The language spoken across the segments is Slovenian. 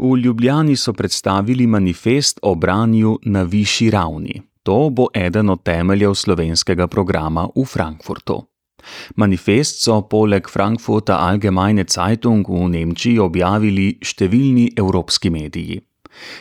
V Ljubljani so predstavili manifest o branju na višji ravni. To bo eden od temeljev slovenskega programa v Frankfurtu. Manifest so poleg Frankfurta Allgemeine Zeitung v Nemčiji objavili številni evropski mediji.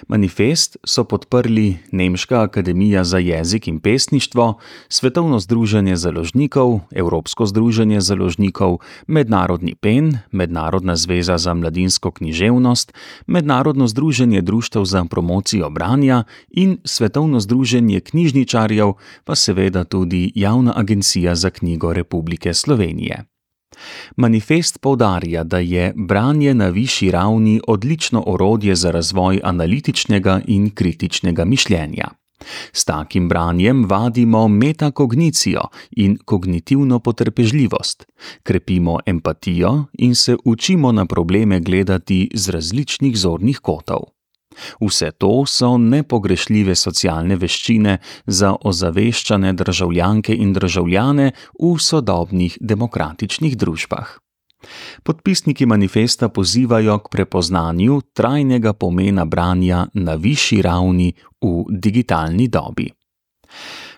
Manifest so podprli Nemška akademija za jezik in pesništvo, Svetovno združenje založnikov, Evropsko združenje založnikov, Mednarodni PEN, Mednarodna zveza za mladinsko književnost, Mednarodno združenje društev za promocijo branja in Svetovno združenje knjižničarjev, pa seveda tudi Javna agencija za knjigo Republike Slovenije. Manifest poudarja, da je branje na višji ravni odlično orodje za razvoj analitičnega in kritičnega mišljenja. S takim branjem vadimo metakognicijo in kognitivno potrpežljivost, krepimo empatijo in se učimo na probleme gledati z različnih zornih kotov. Vse to so nepogrešljive socialne veščine za ozaveščane državljanke in državljane v sodobnih demokratičnih družbah. Podpisniki manifesta pozivajo k prepoznanju trajnega pomena branja na višji ravni v digitalni dobi.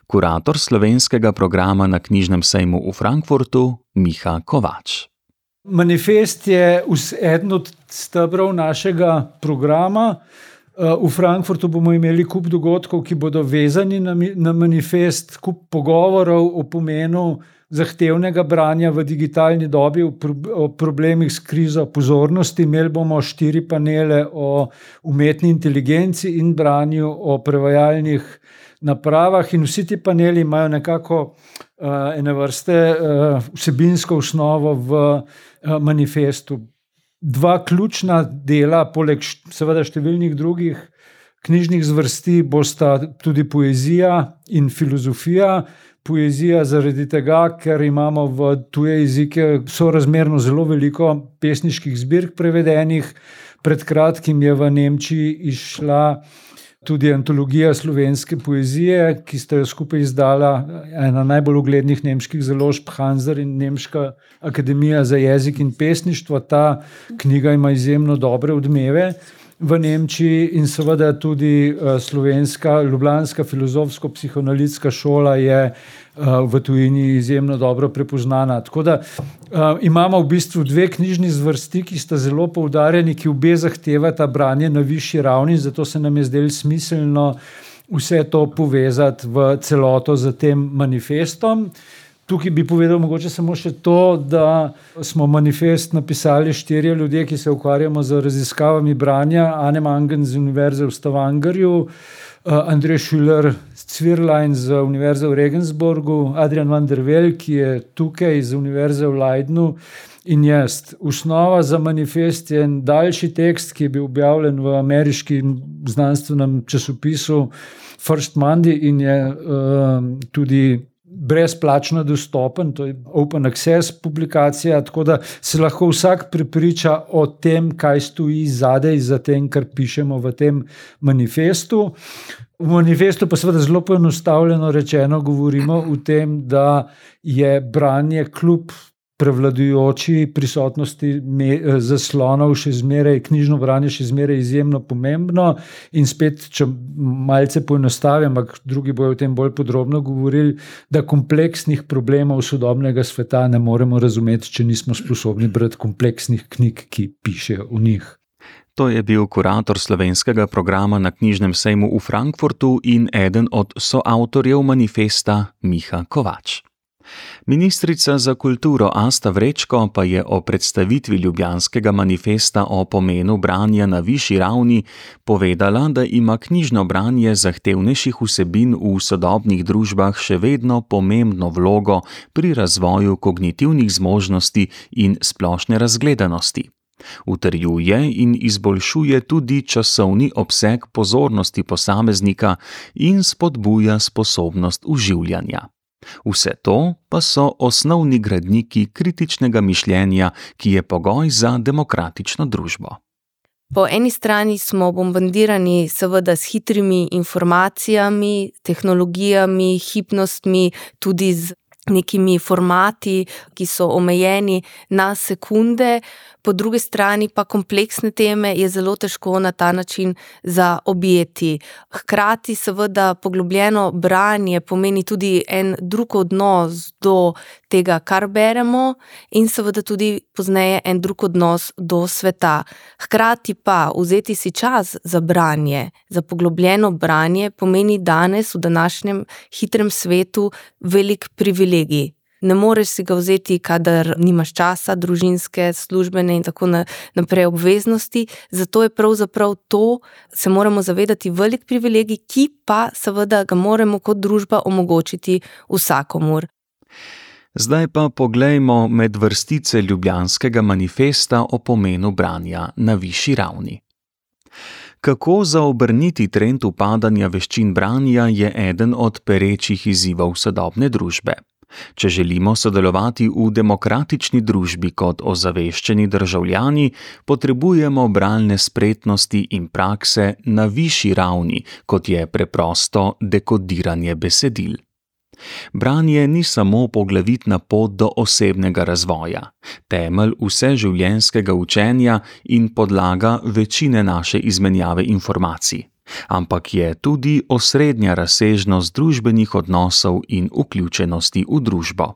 Kurator slovenskega programa na knjižnem sejmu v Frankfurtu Miha Kovač. Manifest je eden od stebrov našega programa. V Frankfurtu bomo imeli kup dogodkov, ki bodo vezani na, na manifest, kup pogovorov o pomenu zahtevnega branja v digitalni dobi, o problemih s krizo pozornosti. Imeli bomo štiri panele o umetni inteligenci in branju, o prevajalnih napravah, in vsi ti paneli imajo nekako uh, ene vrste uh, vsebinsko osnovo v uh, manifestu dva ključna dela, poleg seveda številnih drugih knjižnih zvrsti, bosta tudi poezija in filozofija. Poezija zaradi tega, ker imamo v tuje jezike sorazmerno zelo veliko pesniških zbirk prevedenih. Pred kratkim je v Nemčiji išla tudi antologija slovenske poezije, ki sta jo skupaj izdala ena najbolj uglednih nemških založb, Hanser in Nemška akademija za jezik in pesništvo. Ta knjiga ima izjemno dobre odmeve. V Nemčiji in seveda tudi eh, slovenska, ljubljanska filozofsko-psihoanalitska šola je v tujini izjemno dobro prepoznana. Tako da uh, imamo v bistvu dve knjižni zvrsti, ki sta zelo poudarjeni, ki obe zahtevata branje na višji ravni, zato se nam je zdelo smiselno vse to povezati v celoto z tem manifestom. Tukaj bi povedal mogoče samo še to, da smo manifest napisali štirje ljudje, ki se ukvarjamo z raziskavami branja, Anne Mangen z Univerze v Stavangarju, Andrej Šuler Cvirlajn z Univerze v Regensburgu, Adrian van der Vel, ki je tukaj z Univerze v Leidnu in jaz. Osnova za manifest je en daljši tekst, ki je bil objavljen v ameriškem znanstvenem časopisu First Monday in je uh, tudi brezplačno dostopen, to je open access publikacija, tako da se lahko vsak prepriča o tem, kaj stoji zadaj za tem, kar pišemo v tem manifestu. V manifestu pa seveda zelo poenostavljeno rečeno govorimo o tem, da je branje kljub prevladujoči prisotnosti zaslonov še zmeraj, knjižno branje še zmeraj izjemno pomembno. In spet, če malce poenostavim, ampak drugi bojo o tem bolj podrobno govorili, da kompleksnih problemov sodobnega sveta ne moremo razumeti, če nismo sposobni brati kompleksnih knjig, ki pišejo o njih. To je bil kurator slovenskega programa na knjižnem sejmu v Frankfurtu in eden od soavtorjev manifesta Miha Kovač. Ministrica za kulturo Asta Vrečko pa je o predstavitvi Ljubljanskega manifesta o pomenu branja na višji ravni povedala, da ima knjižno branje zahtevnejših vsebin v sodobnih družbah še vedno pomembno vlogo pri razvoju kognitivnih zmožnosti in splošne razgledanosti. Utrjuje in izboljšuje tudi časovni obseg pozornosti posameznika in spodbuja sposobnost uživljanja. Vse to pa so osnovni gradniki kritičnega mišljenja, ki je pogoj za demokratično družbo. Po eni strani smo bombardirani, seveda, s hitrimi informacijami, tehnologijami, hipnostmi, tudi z nekimi formati, ki so omejeni na sekunde, po drugi strani pa kompleksne teme je zelo težko na ta način zaobjeti. Hkrati, seveda, poglobljeno branje pomeni tudi en drug odnos do tega, kar beremo, in seveda tudi pozneje en drug odnos do sveta. Hkrati pa vzeti si čas za branje, za poglobljeno branje, pomeni danes v današnjem hitrem svetu velik privilegij ne moreš si ga vzeti, kadar nimaš časa, družinske, službene in tako naprej obveznosti. Zato je pravzaprav to, se moramo zavedati, velik privilegij, ki pa seveda ga moramo kot družba omogočiti vsakomur. Zdaj pa poglejmo med vrstice Ljubljanskega manifesta o pomenu branja na višji ravni. Kako zaobrniti trend upadanja veščin branja je eden od perečih izzivov sodobne družbe. Če želimo sodelovati v demokratični družbi kot ozaveščeni državljani, potrebujemo bralne spretnosti in prakse na višji ravni, kot je preprosto dekodiranje besedil. Branje ni samo poglavitna pot do osebnega razvoja, temelj vseživljenjskega učenja in podlaga večine naše izmenjave informacij ampak je tudi osrednja razsežnost družbenih odnosov in vključenosti v družbo.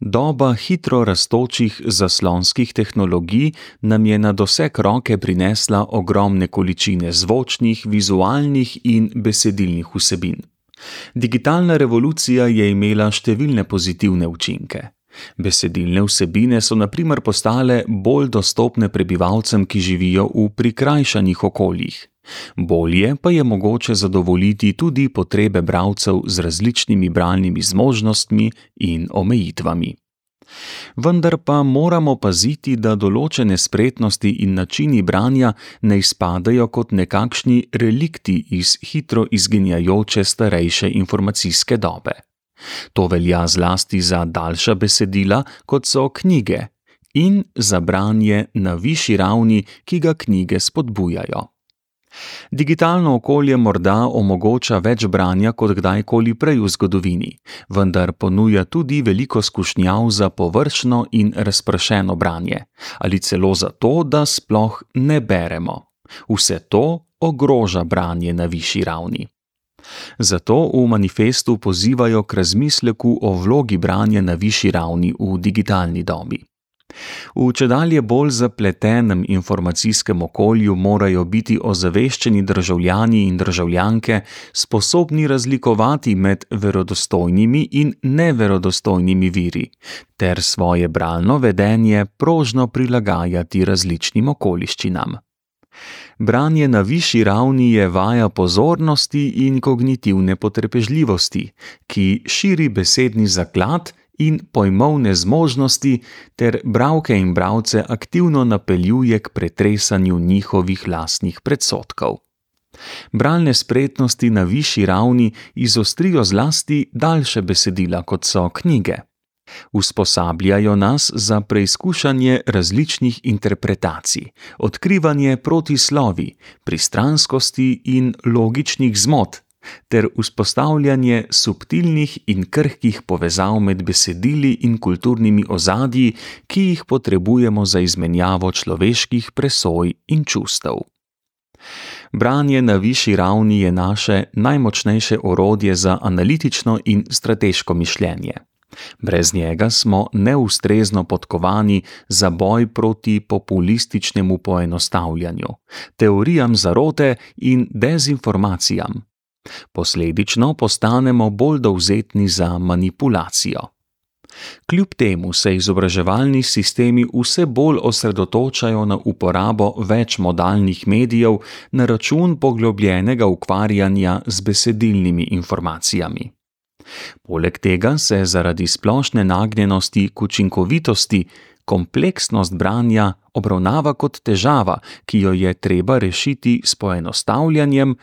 Doba hitro rastočih zaslonskih tehnologij nam je na doseg roke prinesla ogromne količine zvočnih, vizualnih in besedilnih vsebin. Digitalna revolucija je imela številne pozitivne učinke. Besedilne vsebine so naprimer postale bolj dostopne prebivalcem, ki živijo v prikrajšanih okoljih. Bolje pa je mogoče zadovoljiti tudi potrebe bralcev z različnimi bralnimi zmožnostmi in omejitvami. Vendar pa moramo paziti, da določene spretnosti in načini branja ne izpadajo kot nekakšni relikti iz hitro izginjajoče starejše informacijske dobe. To velja zlasti za daljša besedila, kot so knjige, in za branje na višji ravni, ki ga knjige spodbujajo. Digitalno okolje morda omogoča več branja kot kdajkoli prej v zgodovini, vendar ponuja tudi veliko skušnjav za površno in razpršeno branje, ali celo zato, da sploh ne beremo. Vse to ogroža branje na višji ravni. Zato v manifestu pozivajo k razmisleku o vlogi branja na višji ravni v digitalni dobi. V čedalje bolj zapletenem informacijskem okolju morajo biti ozaveščeni državljani in državljanke sposobni razlikovati med verodostojnimi in neverodostojnimi viri, ter svoje bralno vedenje prožno prilagajati različnim okoliščinam. Branje na višji ravni je vaja pozornosti in kognitivne potrpežljivosti, ki širi besedni zaklad in pojmovne zmožnosti, ter bralke in bralce aktivno napeljuje k pretresanju njihovih lastnih predsotkov. Bralne spretnosti na višji ravni izostrijo zlasti daljše besedila, kot so knjige. Usposabljajo nas za preizkušanje različnih interpretacij, odkrivanje protislovi, pristranskosti in logičnih zmot, ter vzpostavljanje subtilnih in krhkih povezav med besedili in kulturnimi ozadji, ki jih potrebujemo za izmenjavo človeških presoj in čustev. Branje na višji ravni je naše najmočnejše orodje za analitično in strateško mišljenje. Brez njega smo neustrezno podkovani za boj proti populističnemu poenostavljanju, teorijam zarote in dezinformacijam. Posledično postanemo bolj dovzetni za manipulacijo. Kljub temu se izobraževalni sistemi vse bolj osredotočajo na uporabo več modalnih medijev na račun poglobljenega ukvarjanja z besedilnimi informacijami. Poleg tega se zaradi splošne nagnjenosti k učinkovitosti kompleksnost branja obravnava kot težava, ki jo je treba rešiti s poenostavljanjem,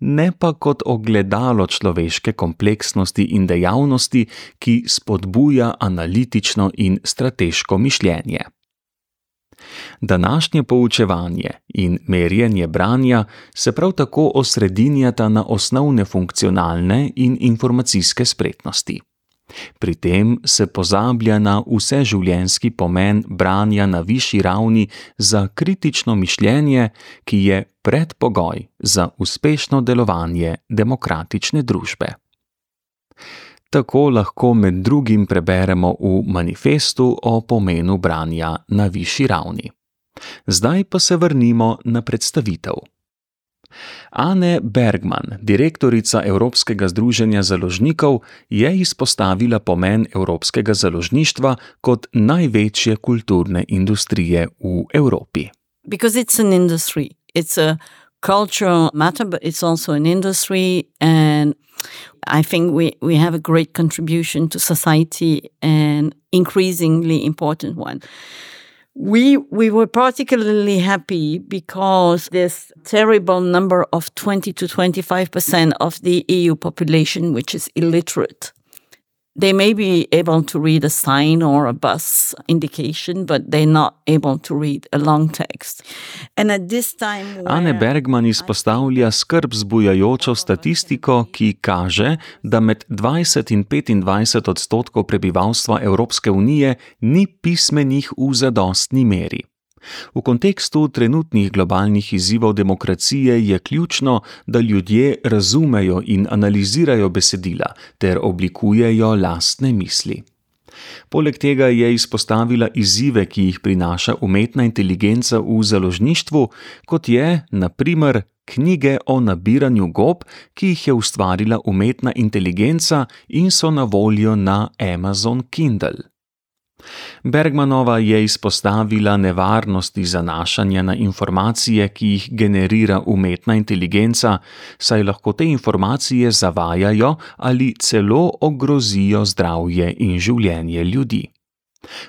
ne pa kot ogledalo človeške kompleksnosti in dejavnosti, ki spodbuja analitično in strateško mišljenje. Današnje poučevanje in merjenje branja se prav tako osredinjata na osnovne funkcionalne in informacijske spretnosti. Pri tem se pozablja na vseživljenjski pomen branja na višji ravni za kritično mišljenje, ki je predpogoj za uspešno delovanje demokratične družbe. Tako lahko med drugim preberemo v manifestu o pomenu branja na višji ravni. Zdaj pa se vrnimo na predstavitev. Ane Bergman, direktorica Evropskega združenja založnikov, je izpostavila pomen evropskega založništva kot največje kulturne industrije v Evropi. Because it's an industry, it's a cultural matter, but it's also an industry, and I think we, we have a great contribution to society and increasingly important one. We we were particularly happy because this terrible number of 20 to 25% of the EU population which is illiterate. They may be able to read a sign or a bus indication, but they're not able to read a long text. And at this time, Anne Bergman izpostavlja skrb zbujajočo statistiko, ki kaže, da med 20 in 25 odstotkov prebivalstva Evropske unije ni pismenih v zadostni meri. V kontekstu trenutnih globalnih izzivov demokracije je ključno, da ljudje razumejo in analizirajo besedila ter oblikujejo lastne misli. Poleg tega je izpostavila izzive, ki jih prinaša umetna inteligenca v založništvu, kot je, na primer, knjige o nabiranju gob, ki jih je ustvarila umetna inteligenca in so na voljo na Amazon Kindle. Bergmanova je izpostavila nevarnosti zanašanja na informacije, ki jih generira umetna inteligenca, saj lahko te informacije zavajajo ali celo ogrozijo zdravje in življenje ljudi.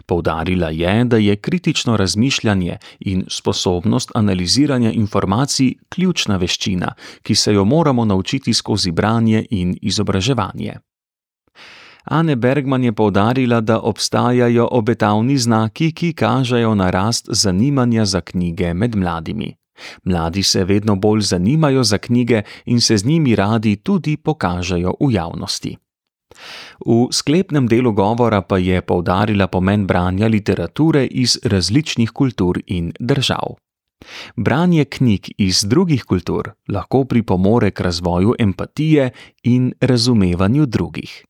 Poudarila je, da je kritično razmišljanje in sposobnost analiziranja informacij ključna veščina, ki se jo moramo naučiti skozi branje in izobraževanje. Ane Bergman je povdarila, da obstajajo obetavni znaki, ki kažejo na rast zanimanja za knjige med mladimi. Mladi se vedno bolj zanimajo za knjige in se z njimi radi tudi pokažejo v javnosti. V sklepnem delu govora pa je povdarila pomen branja literature iz različnih kultur in držav. Branje knjig iz drugih kultur lahko pripomore k razvoju empatije in razumevanju drugih.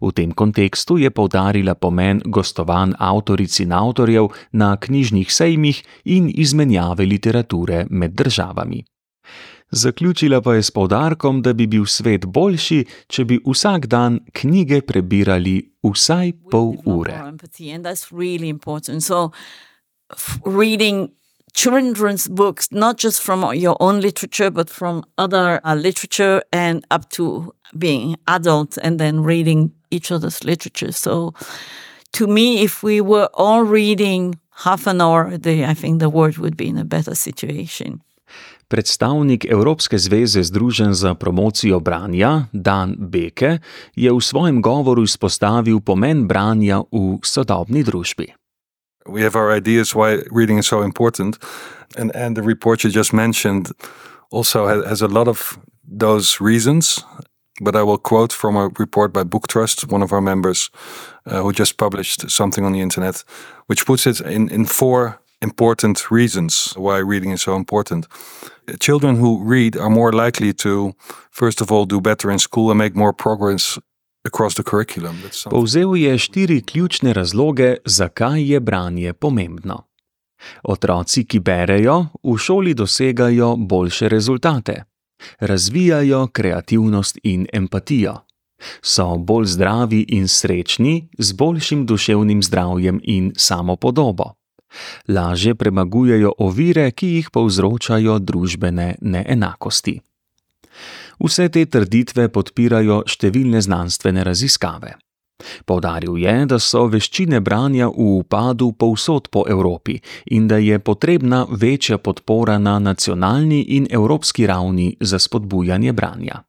V tem kontekstu je povdarila pomen gostovanj avtoric in avtorjev na knjižnih sejmih in izmenjave literature med državami. Zaključila pa je s povdarkom, da bi bil svet boljši, če bi vsak dan knjige prebirali vsaj pol ure. Children's books, not just from your own literature, but from other uh, literature and up to being adult and then reading each other's literature. So to me, if we were all reading half an hour a day, I think the world would be in a better situation. Predstavnik Evropske zveze Združen za promocijo branja, Dan Beke, je v svojem govoru izpostavil pomen branja v sodobni družbi. We have our ideas why reading is so important. And, and the report you just mentioned also has, has a lot of those reasons. But I will quote from a report by Book Trust, one of our members, uh, who just published something on the internet, which puts it in, in four important reasons why reading is so important. Children who read are more likely to, first of all, do better in school and make more progress Povzel je štiri ključne razloge, zakaj je branje pomembno. Otroci, ki berejo, v šoli dosegajo boljše rezultate, razvijajo kreativnost in empatijo, so bolj zdravi in srečni, z boljšim duševnim zdravjem in samopodobo. Lažje premagujejo ovire, ki jih povzročajo družbene neenakosti. Vse te trditve podpirajo številne znanstvene raziskave. Povdaril je, da so veščine branja v upadu povsod po Evropi in da je potrebna večja podpora na nacionalni in evropski ravni za spodbujanje branja.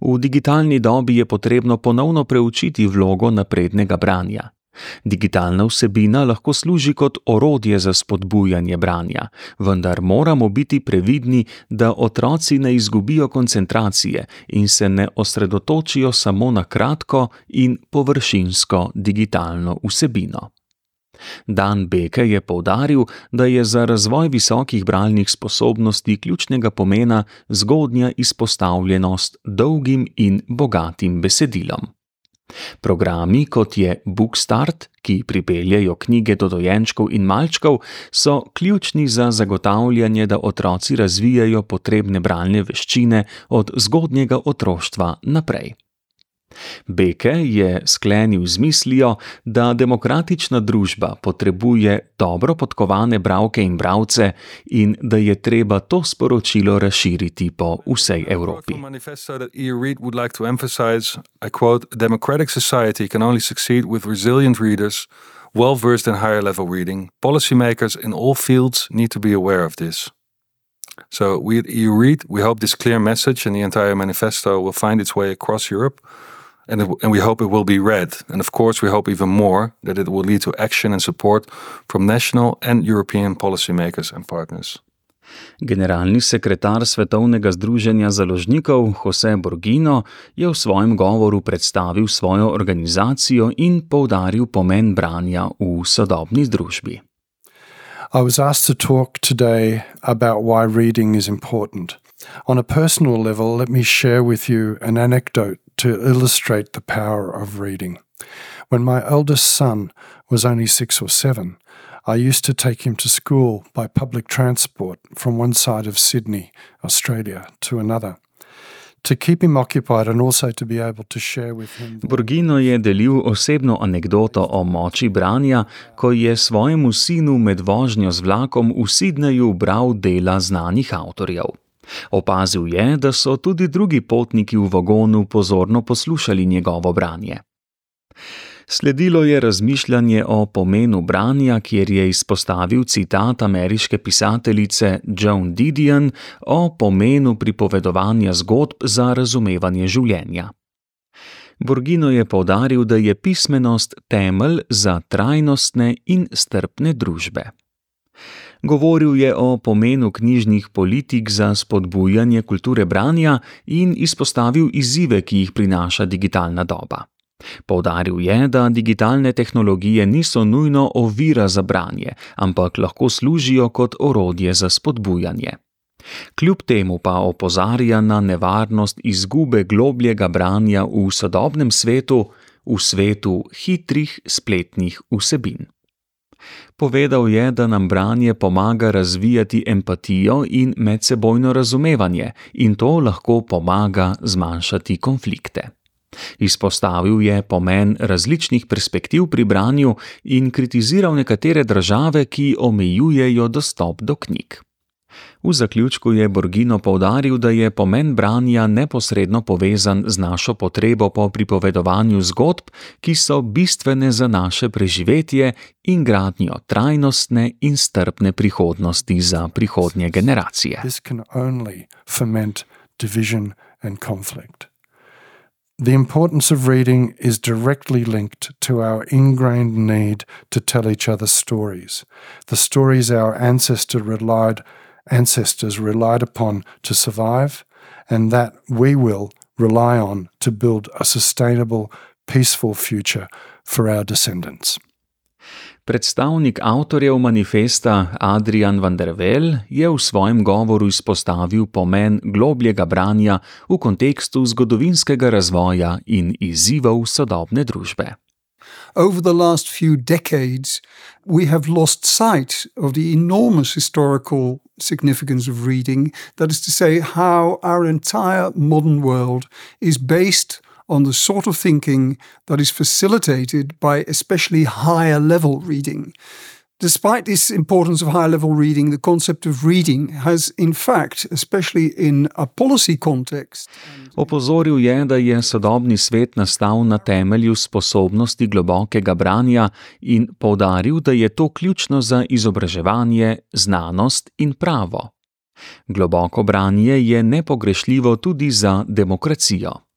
V digitalni dobi je potrebno ponovno preučiti vlogo naprednega branja. Digitalna vsebina lahko služi kot orodje za spodbujanje branja, vendar moramo biti previdni, da otroci ne izgubijo koncentracije in se ne osredotočijo samo na kratko in površinsko digitalno vsebino. Dan Beke je poudaril, da je za razvoj visokih bralnih sposobnosti ključnega pomena zgodnja izpostavljenost dolgim in bogatim besedilom. Programi, kot je Bookstart, ki pripeljejo knjige do dojenčkov in malčkov, so ključni za zagotavljanje, da otroci razvijajo potrebne bralne veščine od zgodnjega otroštva naprej. Beke je sklenil z mislijo, da demokratična družba potrebuje dobro podkovane bralke in bralce in da je treba to sporočilo razširiti po vsej Evropi. Well versed in higher level reading, policymakers in all fields need to be aware of this. So, we at EU Read, we hope this clear message and the entire manifesto will find its way across Europe and, it, and we hope it will be read. And of course, we hope even more that it will lead to action and support from national and European policymakers and partners. Generalni sekretar Svetovnega združenja založnikov Jose Borgino je v svojem govoru predstavil svojo organizacijo in poudaril pomen branja v sodobni družbi. I was asked to talk today about why reading is important. On a personal level, let me share with you an anecdote to illustrate the power of reading. When my eldest son was only six or seven, I used to take him to school by public transport from one side of Sydney, Australia, to another. Borgino je delil osebno anegdoto o moči branja, ko je svojemu sinu med vožnjo z vlakom v Sydneyju bral dela znanih avtorjev. Opazil je, da so tudi drugi potniki v vagonu pozorno poslušali njegovo branje. Sledilo je razmišljanje o pomenu branja, kjer je izpostavil citat ameriške pisateljice Joan Didion o pomenu pripovedovanja zgodb za razumevanje življenja. Borgino je povdaril, da je pismenost temelj za trajnostne in strpne družbe. Govoril je o pomenu knjižnih politik za spodbujanje kulture branja in izpostavil izzive, ki jih prinaša digitalna doba. Povdaril je, da digitalne tehnologije niso nujno ovira za branje, ampak lahko služijo kot orodje za spodbujanje. Kljub temu pa opozarja na nevarnost izgube globljega branja v sodobnem svetu, v svetu hitrih spletnih vsebin. Povedal je, da nam branje pomaga razvijati empatijo in medsebojno razumevanje, in to lahko pomaga zmanjšati konflikte. Izpostavil je pomen različnih perspektiv pri branju in kritiziral nekatere države, ki omejujejo dostop do knjig. V zaključku je Borgino povdaril, da je pomen branja neposredno povezan z našo potrebo po pripovedovanju zgodb, ki so bistvene za naše preživetje in gradnjo trajnostne in strpne prihodnosti za prihodnje generacije. The importance of reading is directly linked to our ingrained need to tell each other stories. The stories our ancestors relied ancestors relied upon to survive, and that we will rely on to build a sustainable, peaceful future for our descendants. Predstavnik avtorjev manifesta Adrian van der Vel je v svojem govoru izpostavil pomen globljega branja v kontekstu zgodovinskega razvoja in izzivov sodobne družbe. Over the last few decades, we have lost sight of the enormous historical significance of reading. That is to say, how our entire modern world is based on the sort of thinking that is facilitated by especially higher level reading. Despite this importance of high level reading, the concept of reading has, in fact, especially in a policy context. Opozoril je, da je sodobni svet nastal na temelju sposobnosti globokega branja in povdaril, da je to ključno za izobraževanje, znanost in pravo. Globoko branje je nepogrešljivo tudi za demokracijo.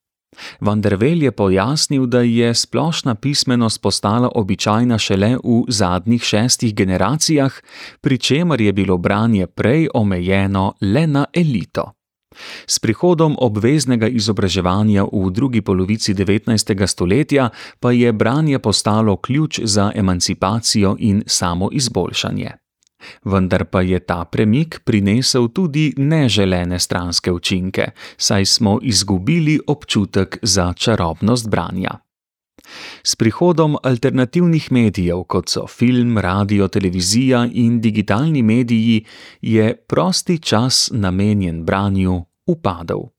Vandervel je pojasnil, da je splošna pismenost postala običajna šele v zadnjih šestih generacijah, pri čemer je bilo branje prej omejeno le na elito. S prihodom obveznega izobraževanja v drugi polovici 19. stoletja pa je branje postalo ključ za emancipacijo in samoizboljšanje. Vendar pa je ta premik prinesel tudi neželene stranske učinke, saj smo izgubili občutek za čarobnost branja. S prihodom alternativnih medijev, kot so film, radio, televizija in digitalni mediji, je prosti čas namenjen branju upadel.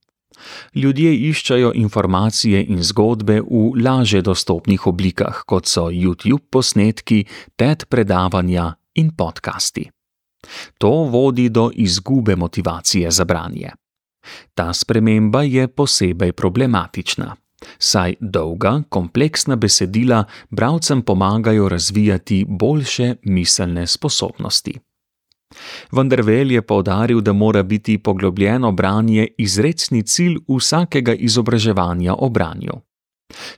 Ljudje iščejo informacije in zgodbe v laže dostopnih oblikah, kot so YouTube posnetki, TED predavanja in podcasti. To vodi do izgube motivacije za branje. Ta sprememba je posebej problematična, saj dolga, kompleksna besedila bralcem pomagajo razvijati boljše miselne sposobnosti. Vandervel je povdaril, da mora biti poglobljeno branje izrecni cilj vsakega izobraževanja o branju.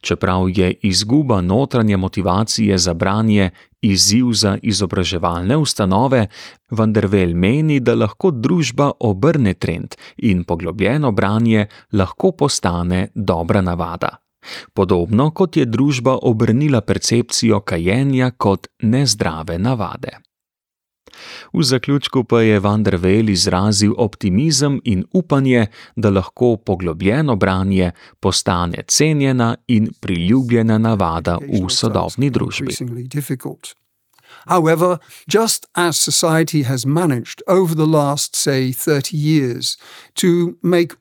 Čeprav je izguba notranje motivacije za branje izziv za izobraževalne ustanove, Vandervel meni, da lahko družba obrne trend in poglobljeno branje lahko postane dobra navada. Podobno kot je družba obrnila percepcijo kajenja kot nezdrave navade. V zaključku pa je Vandervel izrazil optimizem in upanje, da lahko poglobljeno branje postane cenjena in priljubljena navada v sodobni družbi. However, just as society has managed over the last, say, 30 years to make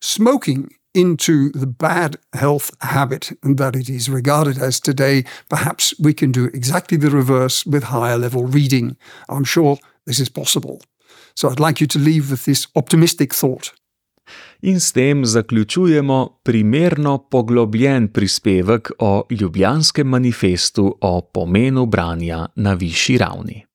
smoking into the bad health habit that it is regarded as today, perhaps we can do exactly the reverse with higher level reading. I'm sure this is possible. So I'd like you to leave with this optimistic thought. In s tem zaključujemo primerno poglobljen prispevek o Ljubljanskem manifestu o pomenu branja na višji ravni.